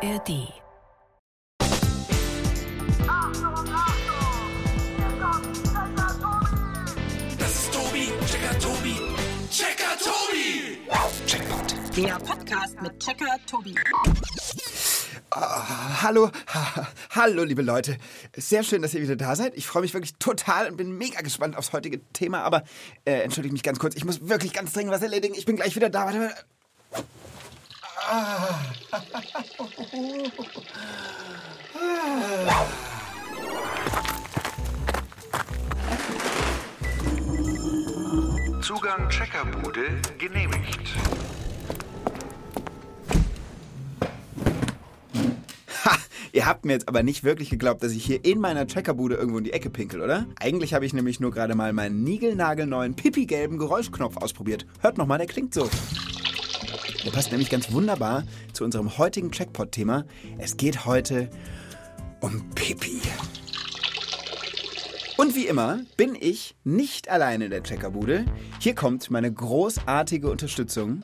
ARD. Das ist Tobi, Checker Tobi, Checker Tobi. Checkpoint. Der Podcast mit Checker Tobi. Hallo, ha, hallo, liebe Leute. Sehr schön, dass ihr wieder da seid. Ich freue mich wirklich total und bin mega gespannt aufs heutige Thema. Aber äh, entschuldigt mich ganz kurz, ich muss wirklich ganz dringend was erledigen. Ich bin gleich wieder da. Warte, warte. Zugang Checkerbude genehmigt. Ihr habt mir jetzt aber nicht wirklich geglaubt, dass ich hier in meiner Checkerbude irgendwo in die Ecke pinkel, oder? Eigentlich habe ich nämlich nur gerade mal meinen niegelnagelneuen pipi-gelben Geräuschknopf ausprobiert. Hört nochmal, der klingt so. Der passt nämlich ganz wunderbar zu unserem heutigen Checkpot-Thema. Es geht heute um Pipi. Und wie immer bin ich nicht alleine in der Checkerbude. Hier kommt meine großartige Unterstützung.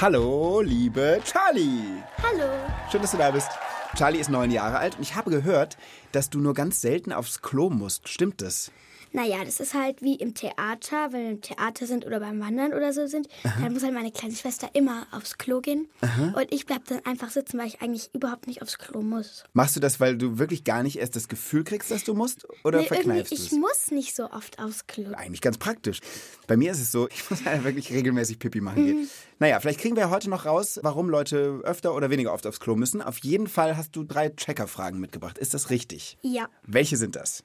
Hallo, liebe Charlie. Hallo. Schön, dass du da bist. Charlie ist neun Jahre alt und ich habe gehört, dass du nur ganz selten aufs Klo musst. Stimmt das? Naja, das ist halt wie im Theater, wenn wir im Theater sind oder beim Wandern oder so sind, dann muss halt meine kleine Schwester immer aufs Klo gehen. Und ich bleib dann einfach sitzen, weil ich eigentlich überhaupt nicht aufs Klo muss. Machst du das, weil du wirklich gar nicht erst das Gefühl kriegst, dass du musst? Oder Nee, verkneifst irgendwie, du ich muss nicht so oft aufs Klo. Eigentlich ganz praktisch. Bei mir ist es so, ich muss halt wirklich regelmäßig Pipi machen gehen. Naja, vielleicht kriegen wir heute noch raus, warum Leute öfter oder weniger oft aufs Klo müssen. Auf jeden Fall hast du drei Checker-Fragen mitgebracht. Ist das richtig? Ja. Welche sind das?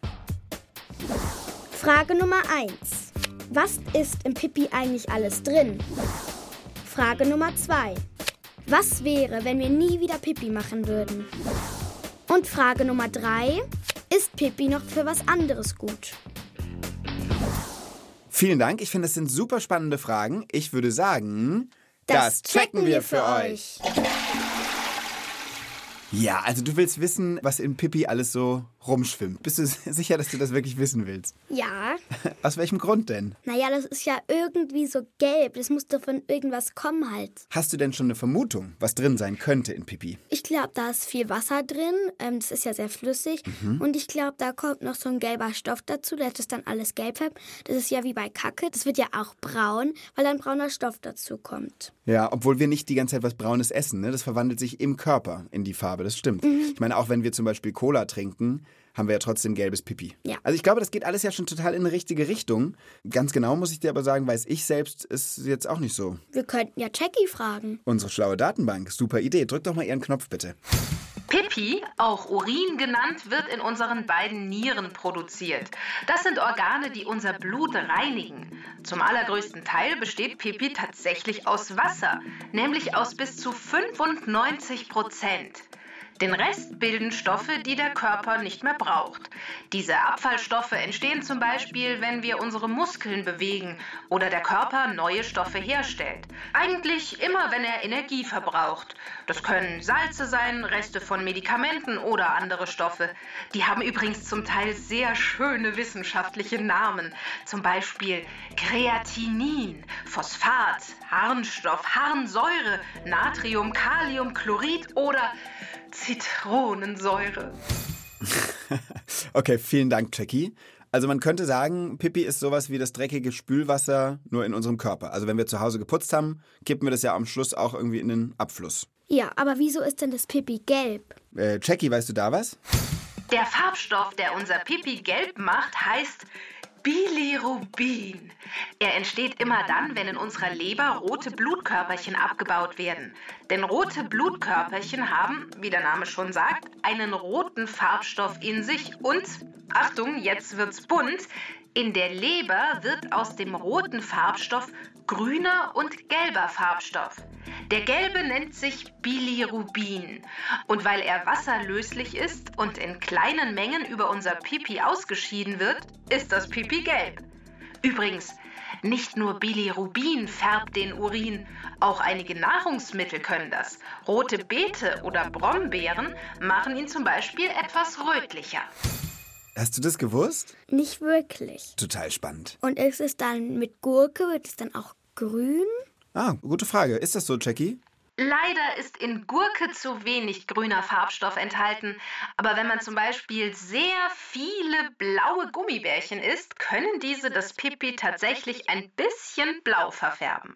Frage Nummer 1. Was ist im Pipi eigentlich alles drin? Frage Nummer 2. Was wäre, wenn wir nie wieder Pipi machen würden? Und Frage Nummer 3. Ist Pipi noch für was anderes gut? Vielen Dank. Ich finde, das sind super spannende Fragen. Ich würde sagen, Ja, also du willst wissen, was in Pipi alles so rumschwimmt. Bist du sicher, dass du das wirklich wissen willst? Ja. Aus welchem Grund denn? Naja, das ist ja irgendwie so gelb. Das muss doch von irgendwas kommen halt. Hast du denn schon eine Vermutung, was drin sein könnte in Pipi? Ich glaube, da ist viel Wasser drin. Ähm, das ist ja sehr flüssig. Und ich glaube, da kommt noch so ein gelber Stoff dazu, der das dann alles gelb färbt. Das ist ja wie bei Kacke. Das wird ja auch braun, weil ein brauner Stoff dazu kommt. Ja, obwohl wir nicht die ganze Zeit was Braunes essen. Ne? Das verwandelt sich im Körper in die Farbe, das stimmt. Ich meine, auch wenn wir zum Beispiel Cola trinken, haben wir ja trotzdem gelbes Pipi. Ja. Also ich glaube, das geht alles ja schon total in eine richtige Richtung. Ganz genau muss ich dir aber sagen, weiß ich selbst, ist jetzt auch nicht so. Wir könnten ja Jackie fragen. Unsere schlaue Datenbank, super Idee. Drück doch mal ihren Knopf bitte. Pipi, auch Urin genannt, wird in unseren beiden Nieren produziert. Das sind Organe, die unser Blut reinigen. Zum allergrößten Teil besteht Pipi tatsächlich aus Wasser, nämlich aus bis zu 95 Prozent. Den Rest bilden Stoffe, die der Körper nicht mehr braucht. Diese Abfallstoffe entstehen zum Beispiel, wenn wir unsere Muskeln bewegen oder der Körper neue Stoffe herstellt. Eigentlich immer, wenn er Energie verbraucht. Das können Salze sein, Reste von Medikamenten oder andere Stoffe. Die haben übrigens zum Teil sehr schöne wissenschaftliche Namen. Zum Beispiel Kreatinin, Phosphat, Harnstoff, Harnsäure, Natrium, Kalium, Chlorid oder Zitronensäure. Okay, vielen Dank, Jackie. Also man könnte sagen, Pipi ist sowas wie das dreckige Spülwasser nur in unserem Körper. Also wenn wir zu Hause geputzt haben, kippen wir das ja am Schluss auch irgendwie in den Abfluss. Ja, aber wieso ist denn das Pipi gelb? Äh, Jackie, weißt du da was? Der Farbstoff, der unser Pipi gelb macht, heißt Bilirubin. Er entsteht immer dann, wenn in unserer Leber rote Blutkörperchen abgebaut werden. Denn rote Blutkörperchen haben, wie der Name schon sagt, einen roten Farbstoff in sich und, Achtung, jetzt wird's bunt, in der Leber wird aus dem roten Farbstoff grüner und gelber Farbstoff. Der gelbe nennt sich Bilirubin. Und weil er wasserlöslich ist und in kleinen Mengen über unser Pipi ausgeschieden wird, ist das Pipi gelb. Übrigens, nicht nur Bilirubin färbt den Urin, auch einige Nahrungsmittel können das. Rote Beete oder Brombeeren machen ihn zum Beispiel etwas rötlicher. Hast du das gewusst? Nicht wirklich. Total spannend. Und ist es dann mit Gurke, wird es dann auch grün? Ah, gute Frage. Ist das so, Jackie? Leider ist in Gurke zu wenig grüner Farbstoff enthalten, aber wenn man zum Beispiel sehr viele blaue Gummibärchen isst, können diese das Pipi tatsächlich ein bisschen blau verfärben.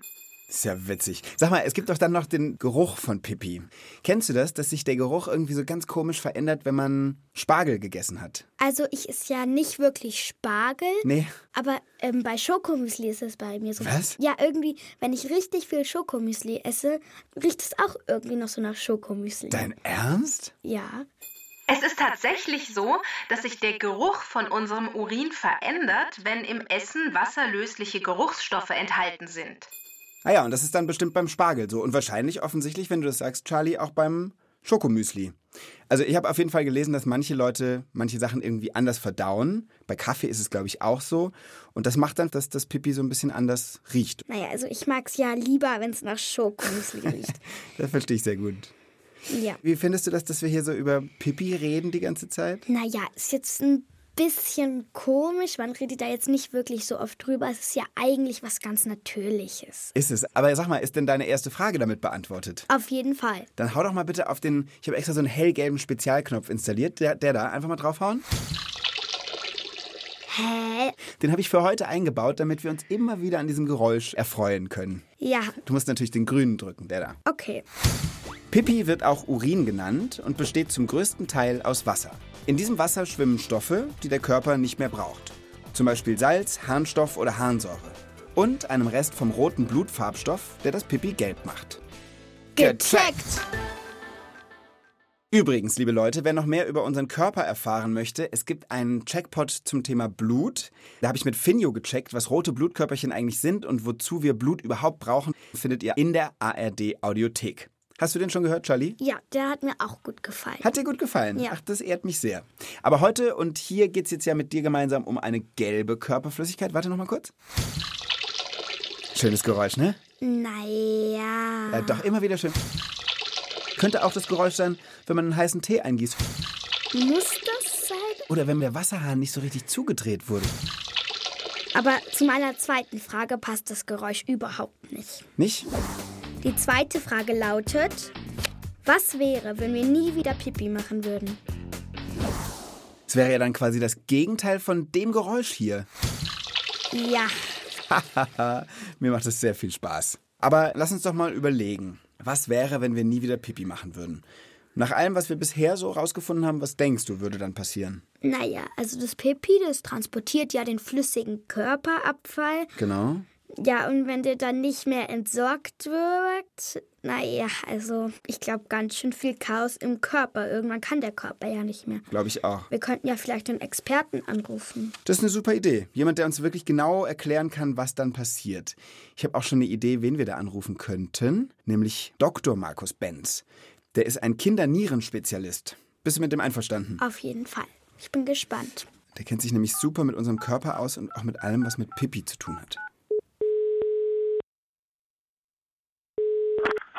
Ist ja witzig. Sag mal, es gibt doch dann noch den Geruch von Pipi. Kennst du das, dass sich der Geruch irgendwie so ganz komisch verändert, wenn man Spargel gegessen hat? Also ich esse ja nicht wirklich Spargel, Nee. aber ähm, bei Schokomüsli ist es bei mir so. Was? Ja, irgendwie, wenn ich richtig viel Schokomüsli esse, riecht es auch irgendwie noch so nach Schokomüsli. Dein Ernst? Ja. Es ist tatsächlich so, dass sich der Geruch von unserem Urin verändert, wenn im Essen wasserlösliche Geruchsstoffe enthalten sind. Ah ja, und das ist dann bestimmt beim Spargel so. Und wahrscheinlich offensichtlich, wenn du das sagst, Charlie, auch beim Schokomüsli. Also ich habe auf jeden Fall gelesen, dass manche Leute manche Sachen irgendwie anders verdauen. Bei Kaffee ist es, glaube ich, auch so. Und das macht dann, dass das Pipi so ein bisschen anders riecht. Naja, also ich mag es ja lieber, wenn es nach Schokomüsli riecht. Das verstehe ich sehr gut. ja. Wie findest du das, dass wir hier so über Pipi reden die ganze Zeit? Naja, ist jetzt ein bisschen komisch. Man redet da jetzt nicht wirklich so oft drüber. Es ist ja eigentlich was ganz Natürliches. Ist es. Aber sag mal, ist denn deine erste Frage damit beantwortet? Auf jeden Fall. Dann hau doch mal bitte auf den, ich habe extra so einen hellgelben Spezialknopf installiert, der, der da, einfach mal draufhauen. Hä? Den habe ich für heute eingebaut, damit wir uns immer wieder an diesem Geräusch erfreuen können. Ja, Du musst natürlich den grünen drücken, der da. okay. Pipi wird auch Urin genannt und besteht zum größten Teil aus Wasser. In diesem Wasser schwimmen Stoffe, die der Körper nicht mehr braucht. Zum Beispiel Salz, Harnstoff oder Harnsäure. Und einem Rest vom roten Blutfarbstoff, der das Pipi gelb macht. Gecheckt! Übrigens, liebe Leute, wer noch mehr über unseren Körper erfahren möchte, es gibt einen Checkpot zum Thema Blut. Da habe ich mit Finjo gecheckt, was rote Blutkörperchen eigentlich sind und wozu wir Blut überhaupt brauchen, findet ihr in der ARD Audiothek. Hast du den schon gehört, Charlie? Ja, der hat mir auch gut gefallen. Hat dir gut gefallen? Ja. Ach, das ehrt mich sehr. Aber heute und hier geht es jetzt ja mit dir gemeinsam um eine gelbe Körperflüssigkeit. Warte noch mal kurz. Schönes Geräusch, ne? Naja. Ja, doch, immer wieder schön. Könnte auch das Geräusch sein, wenn man einen heißen Tee eingießt. Muss das sein? Oder wenn der Wasserhahn nicht so richtig zugedreht wurde. Aber zu meiner zweiten Frage passt das Geräusch überhaupt nicht. Nicht? Die zweite Frage lautet: Was wäre, wenn wir nie wieder Pipi machen würden? Es wäre ja dann quasi das Gegenteil von dem Geräusch hier. Ja, Mir macht es sehr viel Spaß. Aber lass uns doch mal überlegen, was wäre, wenn wir nie wieder Pipi machen würden? Nach allem, was wir bisher so rausgefunden haben, was denkst du, würde dann passieren? naja, also das Pipi, das transportiert ja den flüssigen Körperabfall. Genau. Ja, und wenn der dann nicht mehr entsorgt wird, naja, also ich glaube ganz schön viel Chaos im Körper. Irgendwann kann der Körper ja nicht mehr. Glaube ich auch. Wir könnten ja vielleicht einen Experten anrufen. Das ist eine super Idee. Jemand, der uns wirklich genau erklären kann, was dann passiert. Ich habe auch schon eine Idee, wen wir da anrufen könnten, nämlich Dr. Markus Benz. Der ist ein Kindernierenspezialist. Bist du mit dem einverstanden? Auf jeden Fall. Ich bin gespannt. Der kennt sich nämlich super mit unserem Körper aus und auch mit allem, was mit Pipi zu tun hat.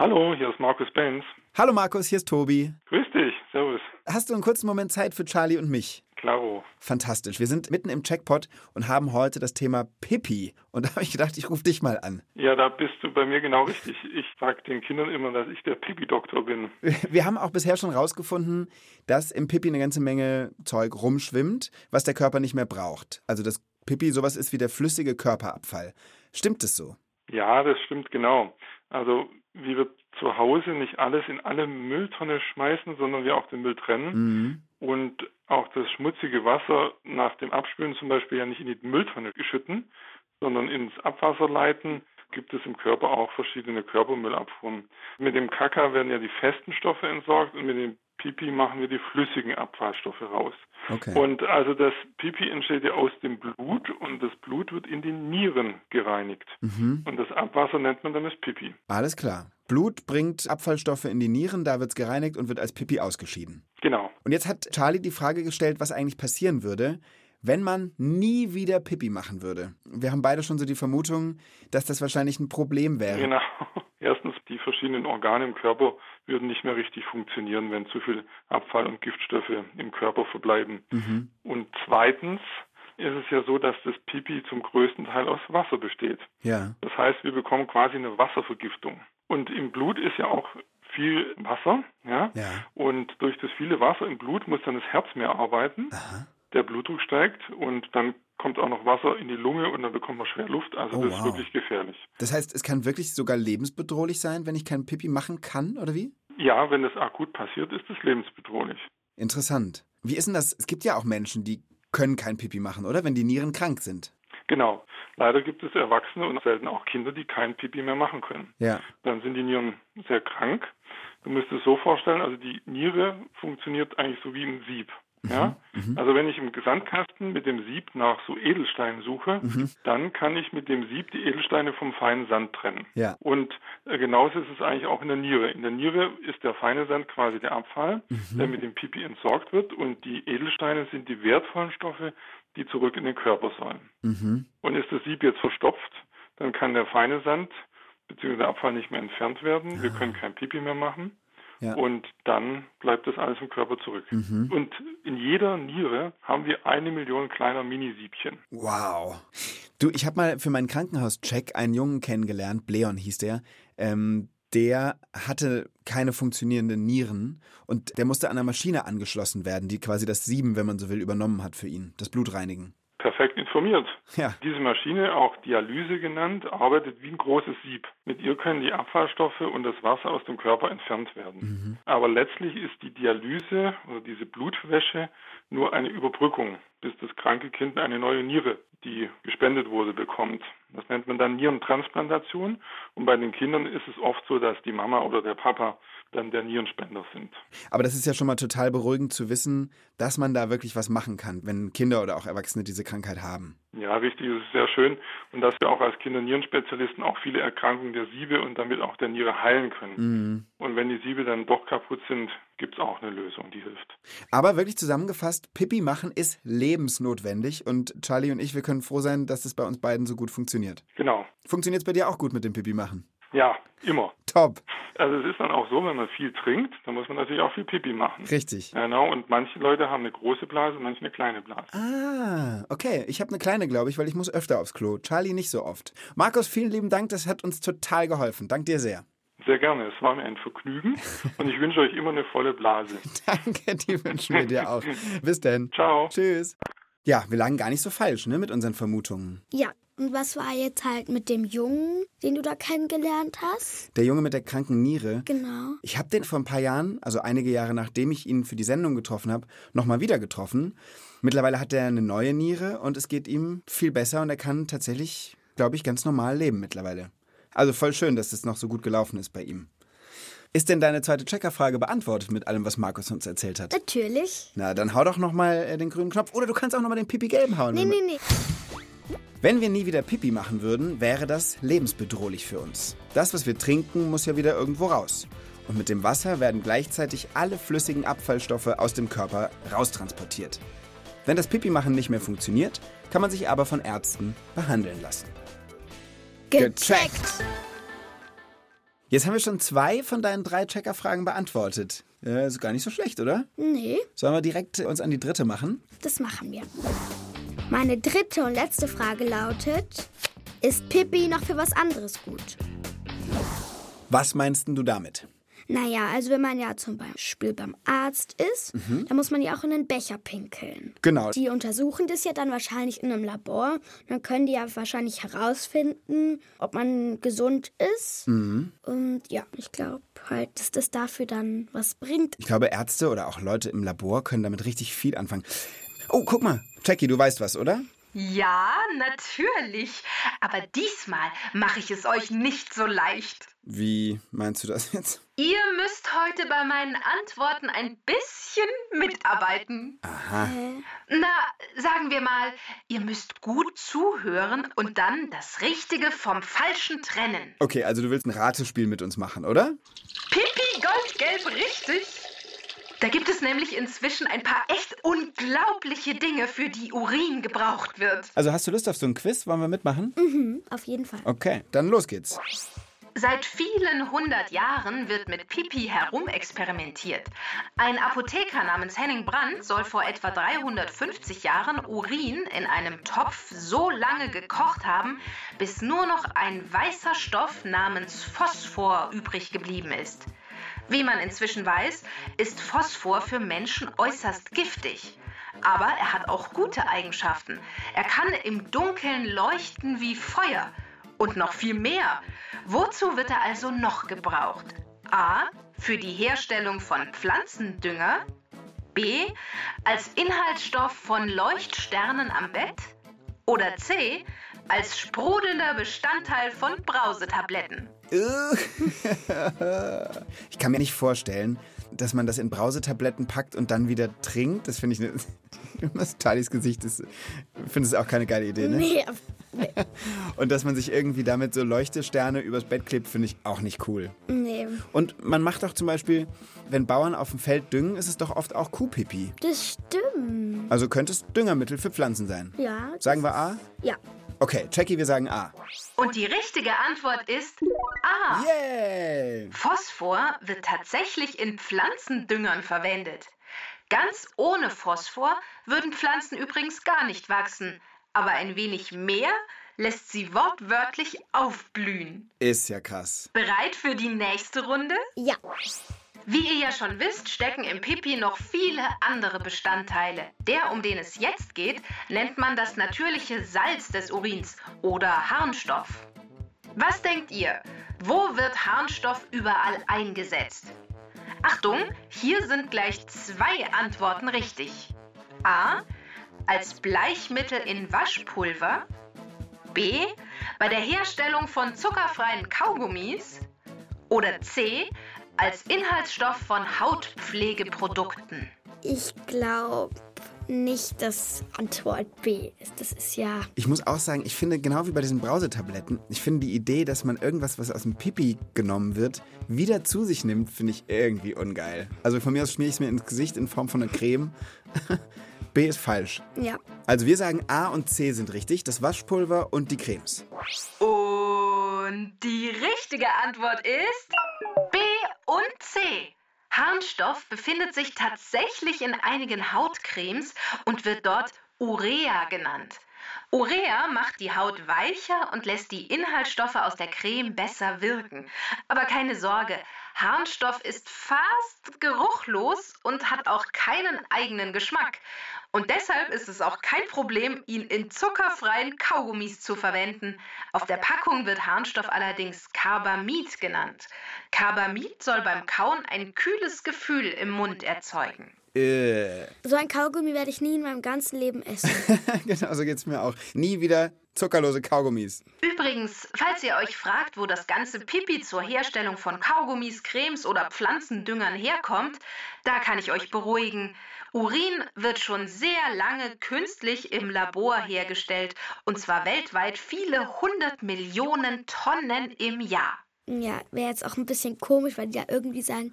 Hallo, hier ist Markus Benz. Hallo Markus, hier ist Tobi. Grüß dich, servus. Hast du einen kurzen Moment Zeit für Charlie und mich? Klaro. Fantastisch. Wir sind mitten im Checkpot und haben heute das Thema Pipi. Und da habe ich gedacht, ich rufe dich mal an. Ja, da bist du bei mir genau richtig. Ich sage den Kindern immer, dass ich der Pipi-Doktor bin. Wir haben auch bisher schon rausgefunden, dass im Pipi eine ganze Menge Zeug rumschwimmt, was der Körper nicht mehr braucht. Also das Pipi sowas ist wie der flüssige Körperabfall. Stimmt es so? Ja, das stimmt genau. Also, wie wir zu Hause nicht alles in alle Mülltonne schmeißen, sondern wir auch den Müll trennen Mhm. und auch das schmutzige Wasser nach dem Abspülen zum Beispiel ja nicht in die Mülltonne schütten, sondern ins Abwasser leiten, gibt es im Körper auch verschiedene Körpermüllabfuhren. Mit dem Kaka werden ja die festen Stoffe entsorgt und mit dem Pipi machen wir die flüssigen Abfallstoffe raus. Okay. Und also das Pipi entsteht ja aus dem Blut und das Blut wird in den Nieren gereinigt. Mhm. Und das Abwasser nennt man dann das Pipi. Alles klar. Blut bringt Abfallstoffe in die Nieren, da wird es gereinigt und wird als Pipi ausgeschieden. Genau. Und jetzt hat Charlie die Frage gestellt, was eigentlich passieren würde, wenn man nie wieder Pipi machen würde. Wir haben beide schon so die Vermutung, dass das wahrscheinlich ein Problem wäre. Genau. Verschiedenen Organe im Körper würden nicht mehr richtig funktionieren, wenn zu viel Abfall und Giftstoffe im Körper verbleiben. Mhm. Und zweitens ist es ja so, dass das Pipi zum größten Teil aus Wasser besteht. Ja. Das heißt, wir bekommen quasi eine Wasservergiftung. Und im Blut ist ja auch viel Wasser, ja. Ja. Und durch das viele Wasser im Blut muss dann das Herz mehr arbeiten. Der Blutdruck steigt und dann kommt auch noch Wasser in die Lunge und dann bekommt man schwer Luft. Also Oh, das wow. ist wirklich gefährlich. Das heißt, es kann wirklich sogar lebensbedrohlich sein, wenn ich kein Pipi machen kann, oder wie? Ja, wenn das akut passiert, ist es lebensbedrohlich. Interessant. Wie ist denn das? Es gibt ja auch Menschen, die können kein Pipi machen, oder? Wenn die Nieren krank sind. Genau. Leider gibt es Erwachsene und selten auch Kinder, die kein Pipi mehr machen können. Ja. Dann sind die Nieren sehr krank. Du musst es so vorstellen, also die Niere funktioniert eigentlich so wie ein Sieb. Ja? Also wenn ich im Sandkasten mit dem Sieb nach so Edelsteinen suche, dann kann ich mit dem Sieb die Edelsteine vom feinen Sand trennen. Ja. Und äh, genauso ist es eigentlich auch in der Niere. In der Niere ist der feine Sand quasi der Abfall, der mit dem Pipi entsorgt wird und die Edelsteine sind die wertvollen Stoffe, die zurück in den Körper sollen. Mhm. Und ist das Sieb jetzt verstopft, dann kann der feine Sand bzw. der Abfall nicht mehr entfernt werden. Wir können kein Pipi mehr machen. Ja. Und dann bleibt das alles im Körper zurück. Mhm. Und in jeder Niere haben wir eine Million kleiner Minisiebchen. Wow. Du, ich habe mal für meinen Krankenhauscheck einen Jungen kennengelernt, Bleon hieß der. Ähm, der hatte keine funktionierenden Nieren und der musste an einer Maschine angeschlossen werden, die quasi das Sieben, wenn man so will, übernommen hat für ihn, das Blutreinigen. Perfekt informiert. Ja. Diese Maschine, auch Dialyse genannt, arbeitet wie ein großes Sieb. Mit ihr können die Abfallstoffe und das Wasser aus dem Körper entfernt werden. Aber letztlich ist die Dialyse oder diese Blutwäsche nur eine Überbrückung, bis das kranke Kind eine neue Niere, die gespendet wurde, bekommt. Das nennt man dann Nierentransplantation. Und bei den Kindern ist es oft so, dass die Mama oder der Papa dann der Nierenspender sind. Aber das ist ja schon mal total beruhigend zu wissen, dass man da wirklich was machen kann, wenn Kinder oder auch Erwachsene diese Krankheit haben. Ja, richtig, es ist sehr schön. Und dass wir auch als Kindernierenspecialisten auch viele Erkrankungen der Siebe und damit auch der Niere heilen können. Mhm. Und wenn die Siebe dann doch kaputt sind, gibt es auch eine Lösung, die hilft. Aber wirklich zusammengefasst, Pipi machen ist lebensnotwendig und Charlie und ich, wir können froh sein, dass es bei uns beiden so gut funktioniert. Genau. Funktioniert es bei dir auch gut mit dem Pipi machen? Ja, immer. Top. Also es ist dann auch so, wenn man viel trinkt, dann muss man natürlich auch viel Pipi machen. Richtig. Genau, und manche Leute haben eine große Blase, manche eine kleine Blase. Ah, okay. Ich habe eine kleine, glaube ich, weil ich muss öfter aufs Klo. Charlie nicht so oft. Markus, vielen lieben Dank. Das hat uns total geholfen. Dank dir sehr. Sehr gerne, es war mir ein Vergnügen und ich wünsche euch immer eine volle Blase. Danke, die wünschen wir dir auch. Bis denn. Ciao. Tschüss. Ja, wir lagen gar nicht so falsch, ne, mit unseren Vermutungen. Ja, und was war jetzt halt mit dem Jungen, den du da kennengelernt hast? Der Junge mit der kranken Niere. Genau. Ich habe den vor ein paar Jahren, also einige Jahre nachdem ich ihn für die Sendung getroffen habe, nochmal wieder getroffen. Mittlerweile hat er eine neue Niere und es geht ihm viel besser und er kann tatsächlich, glaube ich, ganz normal leben mittlerweile. Also voll schön, dass es noch so gut gelaufen ist bei ihm. Ist denn deine zweite Checkerfrage beantwortet mit allem, was Markus uns erzählt hat? Natürlich. Na, dann hau doch nochmal äh, den grünen Knopf oder du kannst auch nochmal den Pipi-Gelben hauen. Nee, nee, nee. Wenn wir nie wieder Pipi machen würden, wäre das lebensbedrohlich für uns. Das, was wir trinken, muss ja wieder irgendwo raus. Und mit dem Wasser werden gleichzeitig alle flüssigen Abfallstoffe aus dem Körper raustransportiert. Wenn das Pipi-Machen nicht mehr funktioniert, kann man sich aber von Ärzten behandeln lassen. Gecheckt. Jetzt haben wir schon zwei von deinen drei Checkerfragen beantwortet. Ja, ist gar nicht so schlecht, oder? Nee, Sollen wir direkt uns an die dritte machen? das machen wir. Meine dritte und letzte Frage lautet, ist Pippi noch für was anderes gut? Was meinst denn du damit? Naja, also wenn man ja zum Beispiel beim Arzt ist, dann muss man ja auch in den Becher pinkeln. Genau. Die untersuchen das ja dann wahrscheinlich in einem Labor. Dann können die ja wahrscheinlich herausfinden, ob man gesund ist. Und ja, ich glaube halt, dass das dafür dann was bringt. Ich glaube, Ärzte oder auch Leute im Labor können damit richtig viel anfangen. Oh, guck mal. Jackie, du weißt was, oder? Ja, natürlich. Aber diesmal mache ich es euch nicht so leicht. Wie meinst du das jetzt? Ihr müsst heute bei meinen Antworten ein bisschen mitarbeiten. Aha. Na, sagen wir mal, ihr müsst gut zuhören und dann das Richtige vom Falschen trennen. Okay, also du willst ein Ratespiel mit uns machen, oder? Pipi Goldgelb richtig? Da gibt es nämlich inzwischen ein paar echt unglaubliche Dinge, für die Urin gebraucht wird. Also hast du Lust auf so ein Quiz? Wollen wir mitmachen? Mhm, auf jeden Fall. Okay, dann los geht's. Seit vielen hundert Jahren wird mit Pipi herumexperimentiert. Ein Apotheker namens Henning Brandt soll vor etwa 350 Jahren Urin in einem Topf so lange gekocht haben, bis nur noch ein weißer Stoff namens Phosphor übrig geblieben ist. Wie man inzwischen weiß, ist Phosphor für Menschen äußerst giftig. Aber er hat auch gute Eigenschaften. Er kann im Dunkeln leuchten wie Feuer. Und noch viel mehr. Wozu wird er also noch gebraucht? A. Für die Herstellung von Pflanzendünger. B. Als Inhaltsstoff von Leuchtsternen am Bett. Oder C. Als sprudelnder Bestandteil von Brausetabletten. Ich kann mir nicht vorstellen, dass man das in Brausetabletten packt und dann wieder trinkt. Das finde ich eine. Talis Gesicht ist. Finde es auch keine geile Idee, ne? Nee, Und dass man sich irgendwie damit so Leuchtesterne übers Bett klebt, finde ich auch nicht cool. nee, Und man macht doch zum Beispiel, wenn Bauern auf dem Feld düngen, ist es doch oft auch Kuhpipi. das stimmt. Also könnte es Düngermittel für Pflanzen sein. Ja. Sagen wir A? Ja. Okay, Jackie, wir sagen A. Und die richtige Antwort ist A. Yay! Phosphor wird tatsächlich in Pflanzendüngern verwendet. Ganz ohne Phosphor würden Pflanzen übrigens gar nicht wachsen, aber ein wenig mehr lässt sie wortwörtlich aufblühen. Ist ja krass. Bereit für die nächste Runde? Ja. Wie ihr ja schon wisst, stecken im Pipi noch viele andere Bestandteile. Der, um den es jetzt geht, nennt man das natürliche Salz des Urins oder Harnstoff. Was denkt ihr? Wo wird Harnstoff überall eingesetzt? Achtung, hier sind gleich zwei Antworten richtig. A. Als Bleichmittel in Waschpulver. B. Bei der Herstellung von zuckerfreien Kaugummis. Oder C. Als Inhaltsstoff von Hautpflegeprodukten. Ich glaube nicht, dass Antwort B ist. Das ist ja. Ich muss auch sagen, ich finde genau wie bei diesen Brausetabletten, ich finde die Idee, dass man irgendwas, was aus dem Pipi genommen wird, wieder zu sich nimmt, finde ich irgendwie ungeil. Also von mir aus schmiere ich es mir ins Gesicht in Form von einer Creme. B ist falsch. Ja. Also wir sagen A und C sind richtig, das Waschpulver und die Cremes. Und die richtige Antwort ist und C. Harnstoff befindet sich tatsächlich in einigen Hautcremes und wird dort Urea genannt. Urea macht die Haut weicher und lässt die Inhaltsstoffe aus der Creme besser wirken. Aber keine Sorge, Harnstoff ist fast geruchlos und hat auch keinen eigenen Geschmack. Und deshalb ist es auch kein Problem, ihn in zuckerfreien Kaugummis zu verwenden. Auf der Packung wird Harnstoff allerdings Carbamid genannt. Carbamid soll beim Kauen ein kühles Gefühl im Mund erzeugen. Äh, So ein Kaugummi werde ich nie in meinem ganzen Leben essen. genau so geht's mir auch. Nie wieder zuckerlose Kaugummis. Übrigens, falls ihr euch fragt, wo das ganze Pipi zur Herstellung von Kaugummis, Cremes oder Pflanzendüngern herkommt, da kann ich euch beruhigen. Urin wird schon sehr lange künstlich im Labor hergestellt und zwar weltweit viele hundert Millionen Tonnen im Jahr. Ja, wäre jetzt auch ein bisschen komisch, weil die ja irgendwie sagen,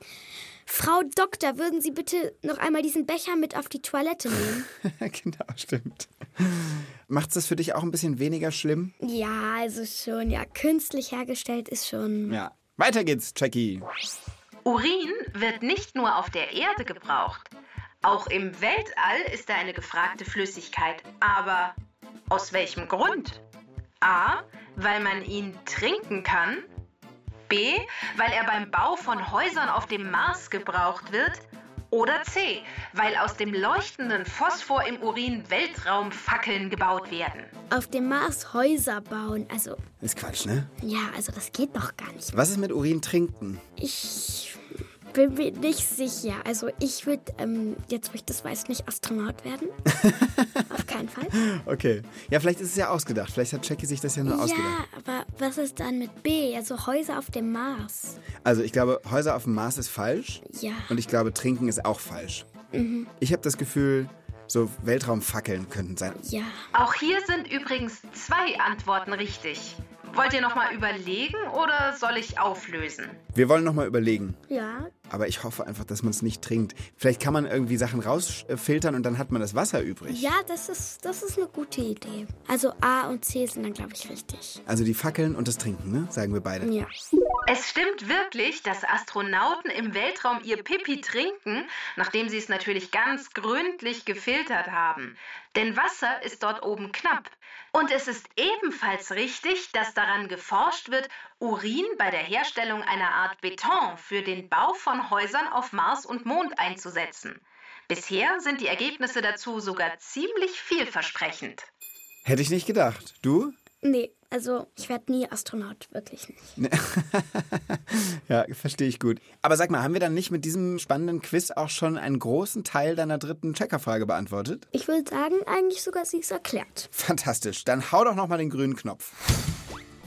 Frau Doktor, würden Sie bitte noch einmal diesen Becher mit auf die Toilette nehmen? genau, stimmt. Macht's das für dich auch ein bisschen weniger schlimm? ja, also schon, ja, künstlich hergestellt ist schon. Ja. Weiter geht's, Jackie. Urin wird nicht nur auf der Erde gebraucht. Auch im Weltall ist er eine gefragte Flüssigkeit. Aber aus welchem Grund? A. Weil man ihn trinken kann. B. Weil er beim Bau von Häusern auf dem Mars gebraucht wird. Oder C. Weil aus dem leuchtenden Phosphor im Urin Weltraumfackeln gebaut werden. Auf dem Mars Häuser bauen, also, Ist Quatsch, ne? ja, also das geht doch gar nicht. Was ist mit Urin trinken? Ich bin mir nicht sicher. Also ich würde, ähm, jetzt wo ich das weiß, nicht Astronaut werden. Keinen Fall. Okay. Ja, vielleicht ist es ja ausgedacht. Vielleicht hat Jackie sich das ja nur ausgedacht. Ja, aber was ist dann mit B? Also Häuser auf dem Mars. Also ich glaube, Häuser auf dem Mars ist falsch. Ja. Und ich glaube, Trinken ist auch falsch. Ich habe das Gefühl, so Weltraumfackeln könnten sein. Ja. Auch hier sind übrigens zwei Antworten richtig. Wollt ihr nochmal überlegen oder soll ich auflösen? Wir wollen nochmal überlegen. Ja. Aber ich hoffe einfach, dass man es nicht trinkt. Vielleicht kann man irgendwie Sachen rausfiltern und dann hat man das Wasser übrig. Ja, das ist, das ist eine gute Idee. Also A und C sind dann, glaube ich, richtig. Also die Fackeln und das Trinken, ne? Sagen wir beide. Ja. Es stimmt wirklich, dass Astronauten im Weltraum ihr Pipi trinken, nachdem sie es natürlich ganz gründlich gefiltert haben. Denn Wasser ist dort oben knapp. Und es ist ebenfalls richtig, dass daran geforscht wird, Urin bei der Herstellung einer Art Beton für den Bau von Häusern auf Mars und Mond einzusetzen. Bisher sind die Ergebnisse dazu sogar ziemlich vielversprechend. Hätte ich nicht gedacht. Du? Nee, also ich werde nie Astronaut, wirklich nicht. Ja, verstehe ich gut. Aber sag mal, haben wir dann nicht mit diesem spannenden Quiz auch schon einen großen Teil deiner dritten Checkerfrage beantwortet? Ich würde sagen, eigentlich sogar sie ist erklärt. Fantastisch. Dann hau doch noch mal den grünen Knopf.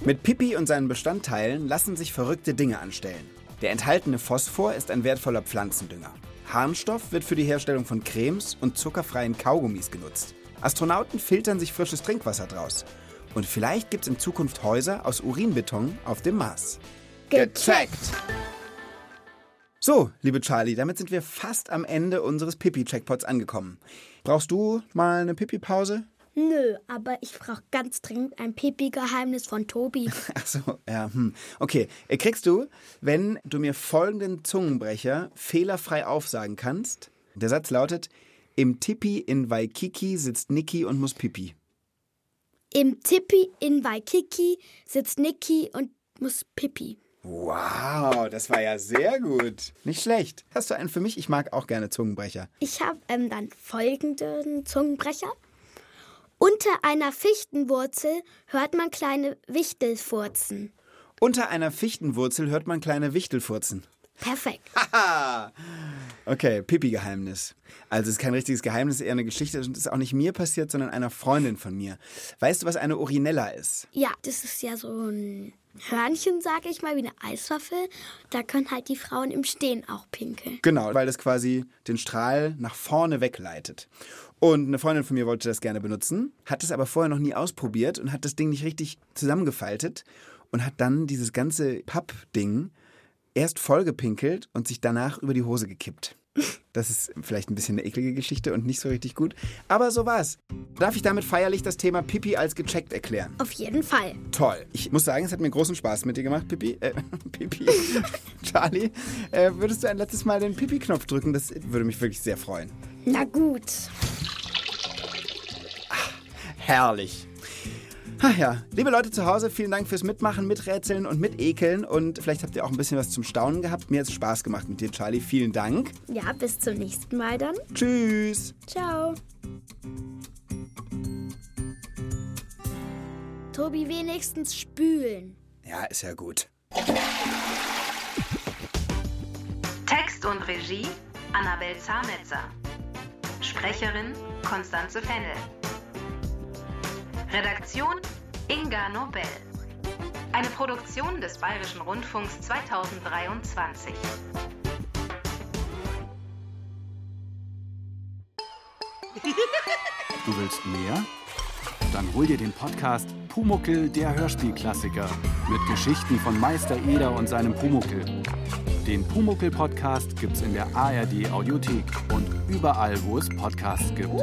Mit Pipi und seinen Bestandteilen lassen sich verrückte Dinge anstellen. Der enthaltene Phosphor ist ein wertvoller Pflanzendünger. Harnstoff wird für die Herstellung von Cremes und zuckerfreien Kaugummis genutzt. Astronauten filtern sich frisches Trinkwasser draus. Und vielleicht gibt es in Zukunft Häuser aus Urinbeton auf dem Mars. Gecheckt! So, liebe Charlie, damit sind wir fast am Ende unseres Pipi-Checkpots angekommen. Brauchst du mal eine Pipi-Pause? Nö, aber ich brauche ganz dringend ein Pipi-Geheimnis von Tobi. Ach so, ja, hm. Okay, äh, kriegst du, wenn du mir folgenden Zungenbrecher fehlerfrei aufsagen kannst. Der Satz lautet: Im Tipi in Waikiki sitzt Niki und muss Pipi. Im Tippi in Waikiki sitzt Niki und muss Pipi. Wow, das war ja sehr gut. Nicht schlecht. Hast du einen für mich? Ich mag auch gerne Zungenbrecher. Ich habe ähm, dann folgenden Zungenbrecher. Unter einer Fichtenwurzel hört man kleine Wichtelfurzen. Unter einer Fichtenwurzel hört man kleine Wichtelfurzen. Perfekt. Haha. Okay, Pipi-Geheimnis. Also es ist kein richtiges Geheimnis, eher eine Geschichte. Und es ist auch nicht mir passiert, sondern einer Freundin von mir. Weißt du, was eine Urinella ist? Ja, das ist ja so ein Hörnchen, sage ich mal, wie eine Eiswaffel. Da können halt die Frauen im Stehen auch pinkeln. Genau, weil das quasi den Strahl nach vorne wegleitet. Und eine Freundin von mir wollte das gerne benutzen, hat es aber vorher noch nie ausprobiert und hat das Ding nicht richtig zusammengefaltet und hat dann dieses ganze Pappding erst vollgepinkelt und sich danach über die Hose gekippt. Das ist vielleicht ein bisschen eine eklige Geschichte und nicht so richtig gut. Aber so war's. Darf ich damit feierlich das Thema Pipi als gecheckt erklären? Auf jeden Fall. Toll. Ich muss sagen, es hat mir großen Spaß mit dir gemacht, Pipi. Äh, Pipi. Charlie, äh, würdest du ein letztes Mal den Pipi-Knopf drücken? Das würde mich wirklich sehr freuen. Na gut. Herrlich. Ach ja, liebe Leute zu Hause, vielen Dank fürs Mitmachen, Miträtseln und Mitekeln. Und vielleicht habt ihr auch ein bisschen was zum Staunen gehabt. Mir hat es Spaß gemacht mit dir, Charlie. Vielen Dank. Ja, bis zum nächsten Mal dann. Tschüss. Ciao. Tobi, wenigstens spülen. Ja, ist ja gut. Text und Regie Annabel Zahnetzer. Sprecherin Konstanze Fennel. Redaktion Inga Nobel. Eine Produktion des Bayerischen Rundfunks 2023. Du willst mehr? Dann hol dir den Podcast Pumuckel, der Hörspielklassiker. Mit Geschichten von Meister Eder und seinem Pumuckel. Den Pumuckel-Podcast gibt's in der ARD Audiothek und überall, wo es Podcasts gibt.